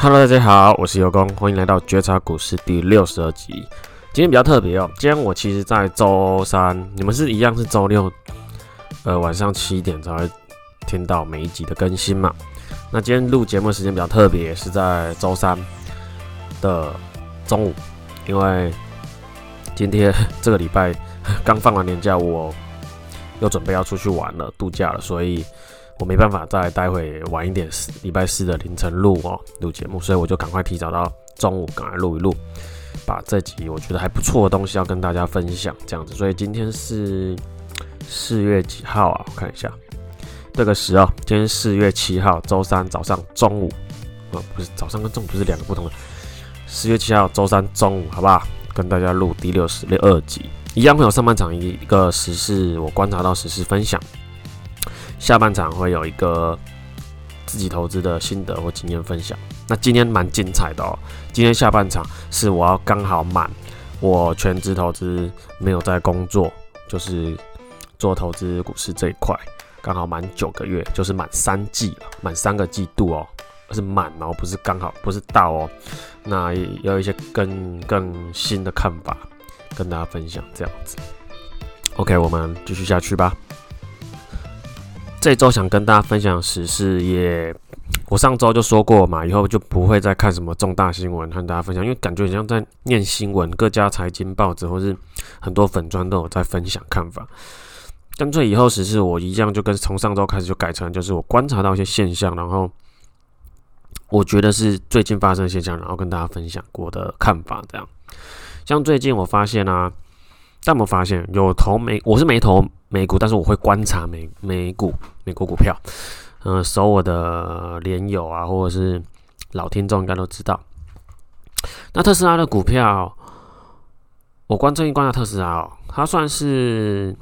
Hello，大家好，我是尤工，欢迎来到觉察股市第六十二集。今天比较特别哦，今天我其实在周三，你们是一样是周六，呃，晚上七点才会听到每一集的更新嘛。那今天录节目时间比较特别，是在周三的中午，因为今天这个礼拜刚放完年假，我又准备要出去玩了，度假了，所以。我没办法再待会晚一点，礼拜四的凌晨录哦，录节目，所以我就赶快提早到中午赶来录一录，把这集我觉得还不错的东西要跟大家分享，这样子。所以今天是四月几号啊？我看一下，这个时哦，今天四月七号，周三早上中午，哦，不是早上跟中午不是两个不同的，四月七号周三中午，好不好？跟大家录第六十六二集，一样会有上半场一个时事，我观察到时事分享。下半场会有一个自己投资的心得或经验分享。那今天蛮精彩的哦。今天下半场是我要刚好满我全职投资没有在工作，就是做投资股市这一块，刚好满九个月，就是满三季了，满三个季度哦，是满哦，不是刚好，不是到哦。那也有一些更更新的看法跟大家分享，这样子。OK，我们继续下去吧。这周想跟大家分享时事，也我上周就说过嘛，以后就不会再看什么重大新闻和大家分享，因为感觉很像在念新闻，各家财经报纸或是很多粉专都有在分享看法。干脆以后时事我一样，就跟从上周开始就改成，就是我观察到一些现象，然后我觉得是最近发生的现象，然后跟大家分享过的看法。这样，像最近我发现啊。但我发现有投美，我是没投美股，但是我会观察美美股、美国股票。嗯、呃，守我的连友啊，或者是老听众应该都知道。那特斯拉的股票，我观最近观察特斯拉哦，它算是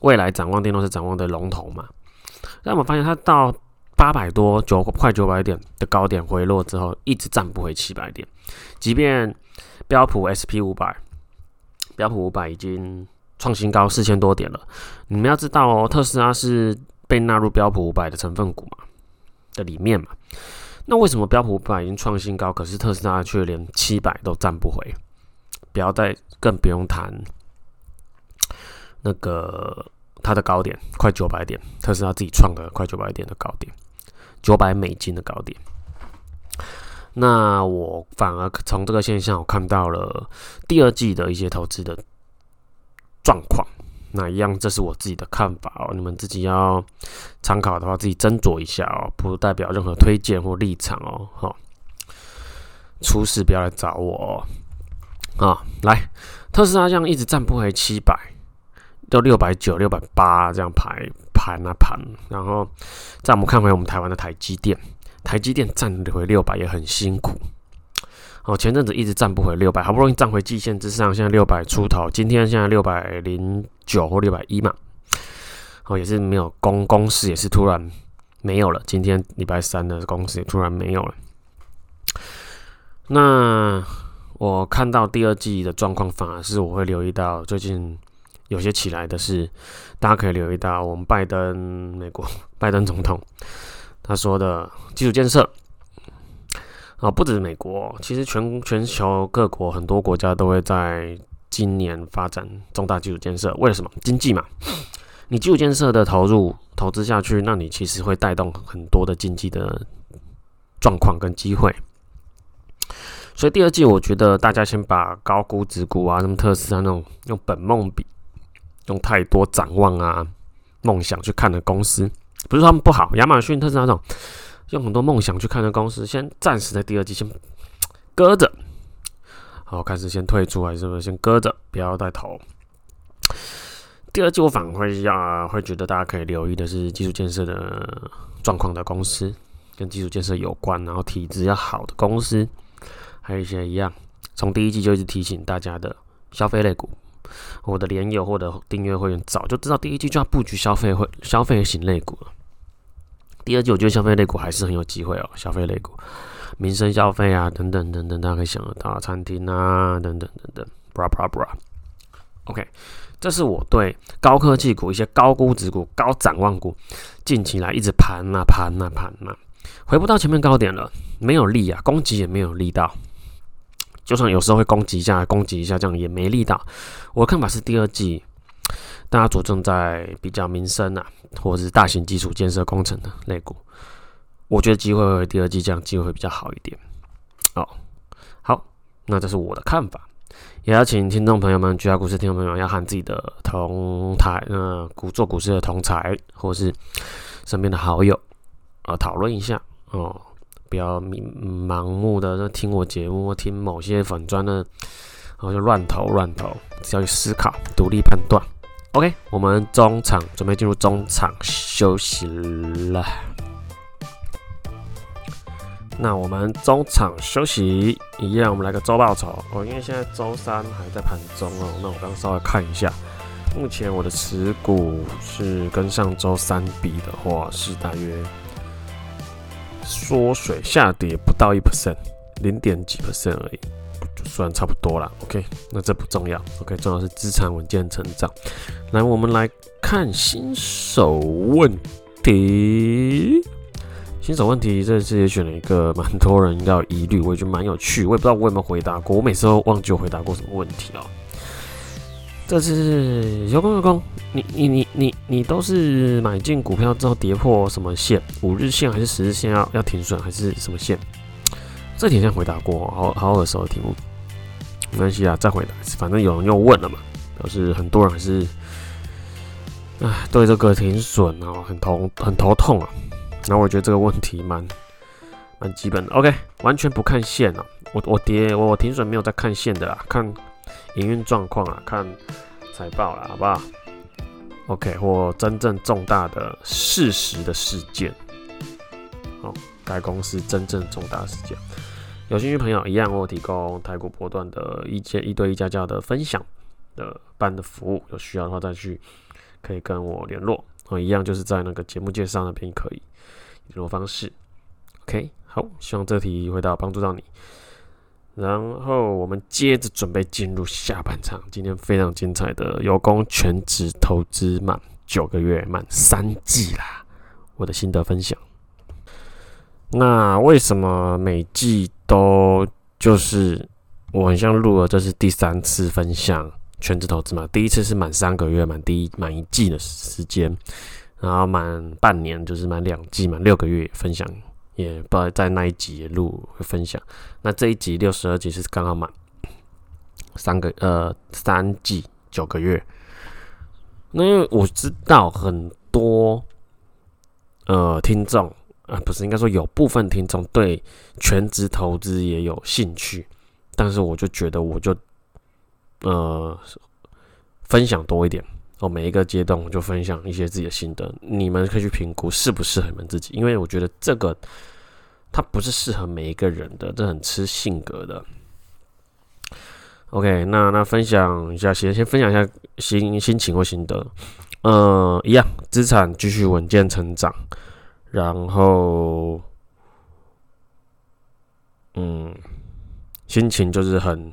未来展望电动车展望的龙头嘛。但我们发现它到八百多九快九百点的高点回落之后，一直站不回七百点，即便标普 SP 五百。标普五百已经创新高四千多点了。你们要知道哦，特斯拉是被纳入标普五百的成分股嘛的里面嘛。那为什么标普五百已经创新高，可是特斯拉却连七百都站不回？不要再更不用谈那个它的高点，快九百点，特斯拉自己创的快九百点的高点，九百美金的高点。那我反而从这个现象，我看到了第二季的一些投资的状况。那一样，这是我自己的看法哦，你们自己要参考的话，自己斟酌一下哦，不代表任何推荐或立场哦。好，出事不要来找我哦。啊，来，特斯拉这样一直站不回七百，到六百九、六百八这样排盘啊盘，然后再我们看回我们台湾的台积电。台积电站回六百也很辛苦，哦，前阵子一直站不回六百，好不容易站回季线之上，现在六百出头，今天现在六百零九或六百一嘛，哦，也是没有公公司也是突然没有了，今天礼拜三的公司也突然没有了。那我看到第二季的状况，反而是我会留意到最近有些起来的是，大家可以留意到我们拜登美国拜登总统。他说的基础建设啊，不只是美国，其实全全球各国很多国家都会在今年发展重大基础建设。为了什么？经济嘛。你基础建设的投入投资下去，那你其实会带动很多的经济的状况跟机会。所以第二季，我觉得大家先把高估值股啊，什么特斯拉那种用本梦比，用太多展望啊、梦想去看的公司。不是他们不好，亚马逊、它是那种用很多梦想去看的公司，先暂时在第二季先搁着。好，开始先退出还是不是先搁着，不要再投。第二季我反而会要会觉得大家可以留意的是基础建设的状况的公司，跟基础建设有关，然后体质要好的公司，还有一些一样，从第一季就一直提醒大家的消费类股。我的连友或者订阅会员早就知道，第一季就要布局消费会消费型类股了。第二季我觉得消费类股还是很有机会哦，消费类股、民生消费啊等等等等，大家可以想得到，餐厅啊等等等等，bra bra bra。OK，这是我对高科技股、一些高估值股、高展望股近期来一直盘啊盘啊盘啊，回不到前面高点了。没有力啊，攻击也没有力道。就算有时候会攻击一下，攻击一下，这样也没力道。我的看法是，第二季大家着重在比较民生啊，或者是大型基础建设工程的类股，我觉得机会会第二季这样机会比较好一点。哦，好，那这是我的看法。也要请听众朋友们、居家股市听众朋友要和自己的同台，呃，股做股市的同侪，或是身边的好友，呃，讨论一下哦。不要盲目的听我节目，听某些粉砖的，然后就乱投乱投，只要去思考，独立判断。OK，我们中场准备进入中场休息了。那我们中场休息一样，我们来个周报酬哦，因为现在周三还在盘中哦。那我刚稍微看一下，目前我的持股是跟上周三比的话是大约。缩水下跌不到一 percent，零点几 percent 而已，就算差不多了。OK，那这不重要。OK，重要是资产稳健成长。来，我们来看新手问题。新手问题这次也选了一个蛮多人要疑虑，我也觉得蛮有趣。我也不知道我有没有回答过，我每次都忘记回答过什么问题哦。这次有功有功，你你你你你都是买进股票之后跌破什么线？五日线还是十日线要要停损还是什么线？这题先回答过，好好耳熟的题目，没关系啊，再回答。反正有人又问了嘛，表示很多人还是，唉，对这个停损啊，很头很头痛啊。然后我觉得这个问题蛮蛮基本的。OK，完全不看线啊，我我跌我我停损没有在看线的啦，看。营运状况啊，看财报啦，好不好？OK，或真正重大的事实的事件，好，该公司真正重大事件，有兴趣朋友一样，我提供台股波段的一阶一对一家教的分享的班的服务，有需要的话再去可以跟我联络，哦，一样就是在那个节目介绍那边可以联络方式。OK，好，希望这题回答帮助到你。然后我们接着准备进入下半场，今天非常精彩的有功全职投资满九个月，满三季啦，我的心得分享。那为什么每季都就是我很像录了，这是第三次分享全职投资嘛？第一次是满三个月，满第一满一季的时间，然后满半年就是满两季，满六个月分享。也不知道在那一集录会分享，那这一集六十二集是刚好满三个呃三季九个月，那因为我知道很多呃听众啊、不是应该说有部分听众对全职投资也有兴趣，但是我就觉得我就呃分享多一点，哦每一个阶段我就分享一些自己的心得，你们可以去评估适不适合你们自己，因为我觉得这个。它不是适合每一个人的，这很吃性格的。OK，那那分享一下，先先分享一下心心情或心得。呃，一样，资产继续稳健成长，然后，嗯，心情就是很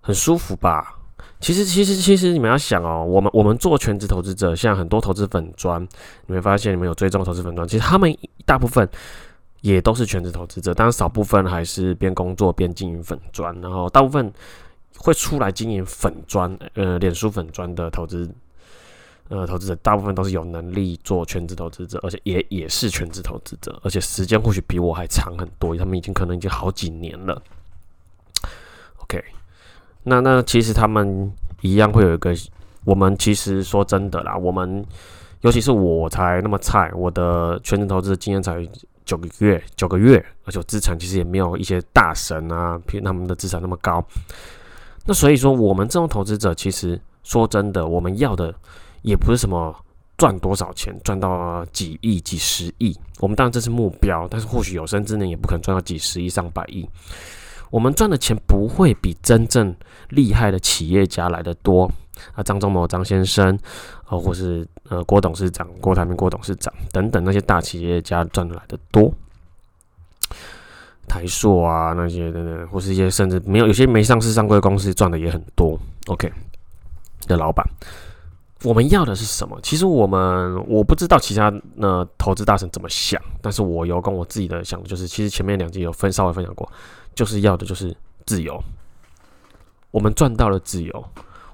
很舒服吧。其实，其实，其实你们要想哦，我们我们做全职投资者，像很多投资粉砖，你会发现你们有追踪投资粉砖，其实他们大部分。也都是全职投资者，但是少部分还是边工作边经营粉砖，然后大部分会出来经营粉砖，呃，脸书粉砖的投资，呃，投资者大部分都是有能力做全职投资者，而且也也是全职投资者，而且时间或许比我还长很多，他们已经可能已经好几年了。OK，那那其实他们一样会有一个，我们其实说真的啦，我们尤其是我才那么菜，我的全职投资经验才。九个月，九个月，而且资产其实也没有一些大神啊，他们的资产那么高。那所以说，我们这种投资者，其实说真的，我们要的也不是什么赚多少钱，赚到几亿、几十亿。我们当然这是目标，但是或许有生之年也不可能赚到几十亿、上百亿。我们赚的钱不会比真正厉害的企业家来得多。啊，张忠谋张先生，啊，或是呃郭董事长郭台铭郭董事长等等那些大企业家赚的来的多，台硕啊那些等等，或是一些甚至没有有些没上市上柜公司赚的也很多。OK，的老板，我们要的是什么？其实我们我不知道其他那投资大神怎么想，但是我有跟我自己的想的就是，其实前面两集有分稍微分享过，就是要的就是自由。我们赚到了自由，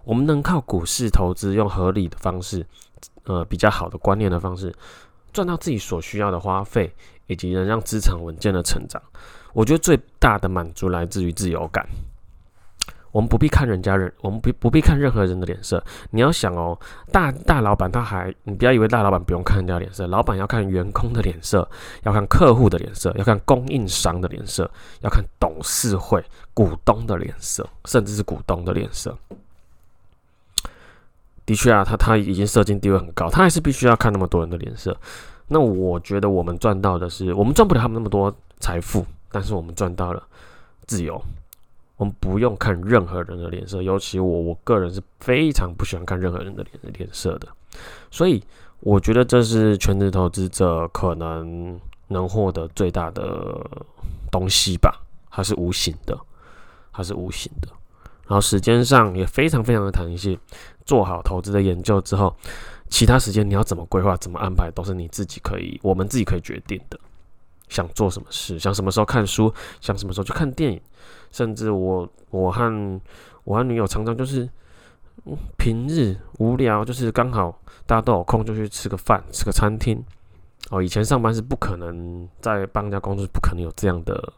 我们能靠股市投资，用合理的方式，呃，比较好的观念的方式，赚到自己所需要的花费，以及能让资产稳健的成长。我觉得最大的满足来自于自由感。我们不必看人家人，我们不不必看任何人的脸色。你要想哦，大大老板他还，你不要以为大老板不用看人家脸色，老板要看员工的脸色，要看客户的脸色，要看供应商的脸色，要看董事会股东的脸色，甚至是股东的脸色。的确啊，他他已经社经地位很高，他还是必须要看那么多人的脸色。那我觉得我们赚到的是，我们赚不了他们那么多财富，但是我们赚到了自由。我们不用看任何人的脸色，尤其我我个人是非常不喜欢看任何人的脸脸色的，所以我觉得这是全职投资者可能能获得最大的东西吧，它是无形的，它是无形的，然后时间上也非常非常的弹性，做好投资的研究之后，其他时间你要怎么规划、怎么安排，都是你自己可以，我们自己可以决定的。想做什么事，想什么时候看书，想什么时候去看电影，甚至我我和我和女友常常就是平日无聊，就是刚好大家都有空，就去吃个饭，吃个餐厅。哦，以前上班是不可能在帮人家工作，不可能有这样的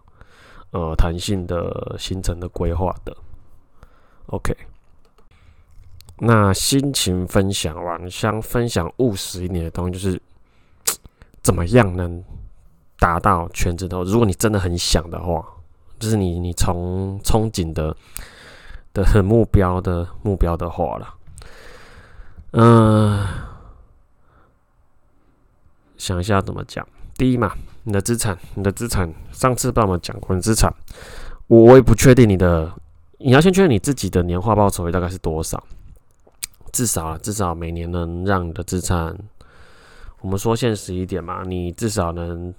呃弹性的行程的规划的。OK，那心情分享完，想分享务实一点的东西，就是怎么样呢？达到全职投，如果你真的很想的话，就是你你从憧憬的的很目标的目标的话了，嗯，想一下怎么讲。第一嘛，你的资产，你的资产，上次帮我们讲过，你资产，我我也不确定你的，你要先确定你自己的年化报酬率大概是多少，至少啊至少每年能让你的资产，我们说现实一点嘛，你至少能。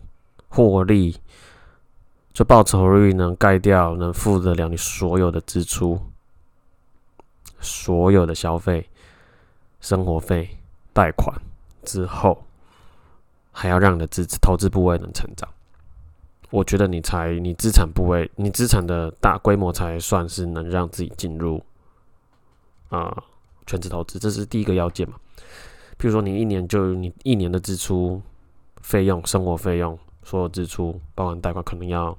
获利，就报酬率能盖掉，能付得了你所有的支出，所有的消费、生活费、贷款之后，还要让你的资投资部位能成长。我觉得你才，你资产部位，你资产的大规模才算是能让自己进入啊、全职投资，这是第一个要件嘛。譬如说，你一年就你一年的支出费用、生活费用。所有支出，包含贷款，可能要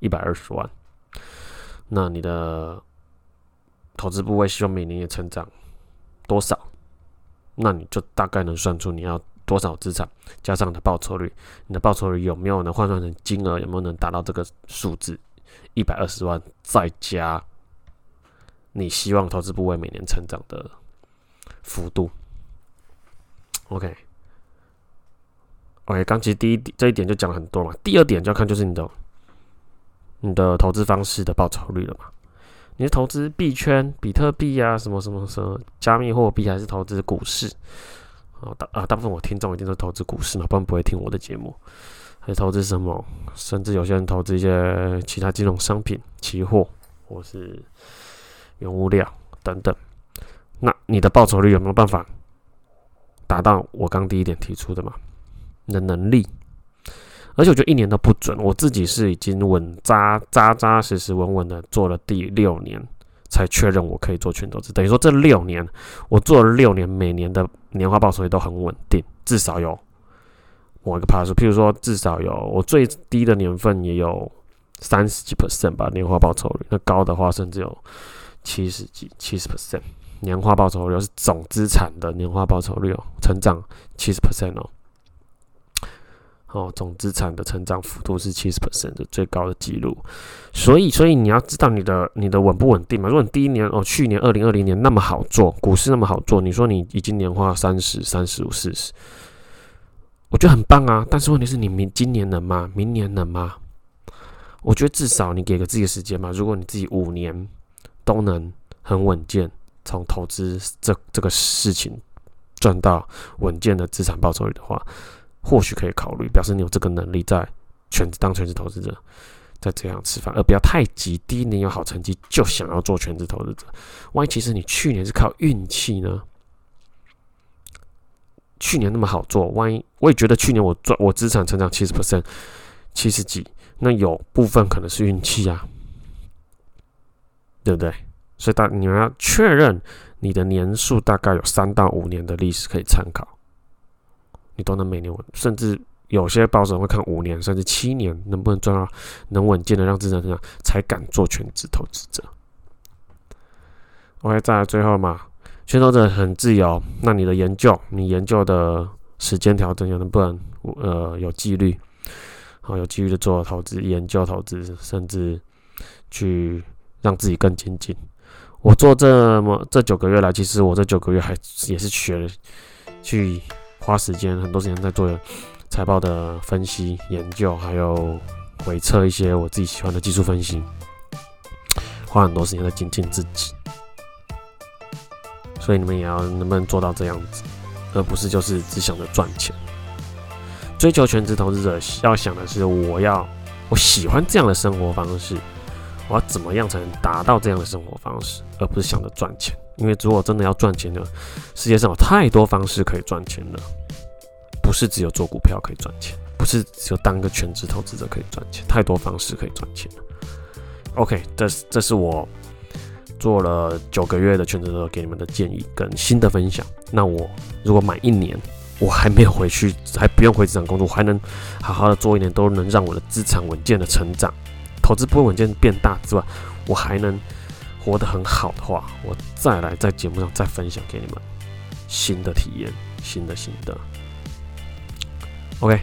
一百二十万。那你的投资部位希望每年也成长多少？那你就大概能算出你要多少资产，加上你的报酬率，你的报酬率有没有能换算成金额？有没有能达到这个数字？一百二十万，再加你希望投资部位每年成长的幅度。OK。OK，刚其实第一点这一点就讲了很多嘛。第二点就要看就是你的你的投资方式的报酬率了嘛。你是投资币圈、比特币啊，什么什么什么加密货币，还是投资股市？啊大啊，大部分我听众一定都投资股市嘛，不然不会听我的节目。还投资什么？甚至有些人投资一些其他金融商品、期货或是原物料等等。那你的报酬率有没有办法达到我刚第一点提出的嘛？的能力，而且我觉得一年都不准。我自己是已经稳扎扎扎实实稳稳的做了第六年，才确认我可以做全投资。等于说这六年我做了六年，每年的年化报酬率都很稳定，至少有某一个趴数。譬如说，至少有我最低的年份也有三十几 percent 吧，年化报酬率。那高的话甚至有七十几、七十 percent 年化报酬率，是总资产的年化报酬率哦，成长七十 percent 哦。哦，总资产的成长幅度是七十 percent 的最高的记录，所以，所以你要知道你的你的稳不稳定嘛？如果你第一年哦，去年二零二零年那么好做，股市那么好做，你说你已经年化三十、三十五、四十，我觉得很棒啊。但是问题是你明今年能吗？明年能吗？我觉得至少你给个自己的时间嘛。如果你自己五年都能很稳健，从投资这这个事情赚到稳健的资产报酬率的话。或许可以考虑，表示你有这个能力，在全职当全职投资者，在这样吃饭，而不要太急。第一年有好成绩就想要做全职投资者，万一其实你去年是靠运气呢？去年那么好做，万一我也觉得去年我赚我资产成长七十 percent，七十几，那有部分可能是运气啊，对不对？所以大你们要确认你的年数大概有三到五年的历史可以参考，都能每年稳，甚至有些保守会看五年甚至七年能不能赚到，能稳健的让资产增长，才敢做全职投资者。OK，再来最后嘛。全投者很自由，那你的研究，你研究的时间调整，能不能呃有纪律，好有纪律的做投资、研究投资，甚至去让自己更精进。我做这么这九个月来，其实我这九个月还也是学，去花时间很多时间在做财报的分析、研究，还有回测一些我自己喜欢的技术分析，花很多时间在精进自己。所以你们也要能不能做到这样子，而不是就是只想着赚钱。追求全职投资者要想的是，我要我喜欢这样的生活方式，我要怎么样才能达到这样的生活方式，而不是想着赚钱。因为如果真的要赚钱呢，世界上有太多方式可以赚钱了，不是只有做股票可以赚钱，不是只有当个全职投资者可以赚钱，太多方式可以赚钱了。OK，这是这是我。做了九个月的全职者给你们的建议跟新的分享。那我如果满一年，我还没有回去，还不用回职场工作，我还能好好的做一年，都能让我的资产稳健的成长，投资不会稳健变大之外，我还能活得很好的话，我再来在节目上再分享给你们新的体验，新的心得。OK，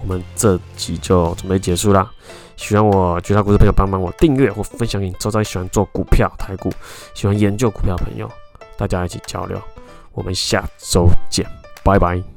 我们这集就准备结束啦。喜欢我绝杀股市朋友，帮忙我订阅或分享给你周遭喜欢做股票、台股、喜欢研究股票的朋友，大家一起交流。我们下周见，拜拜。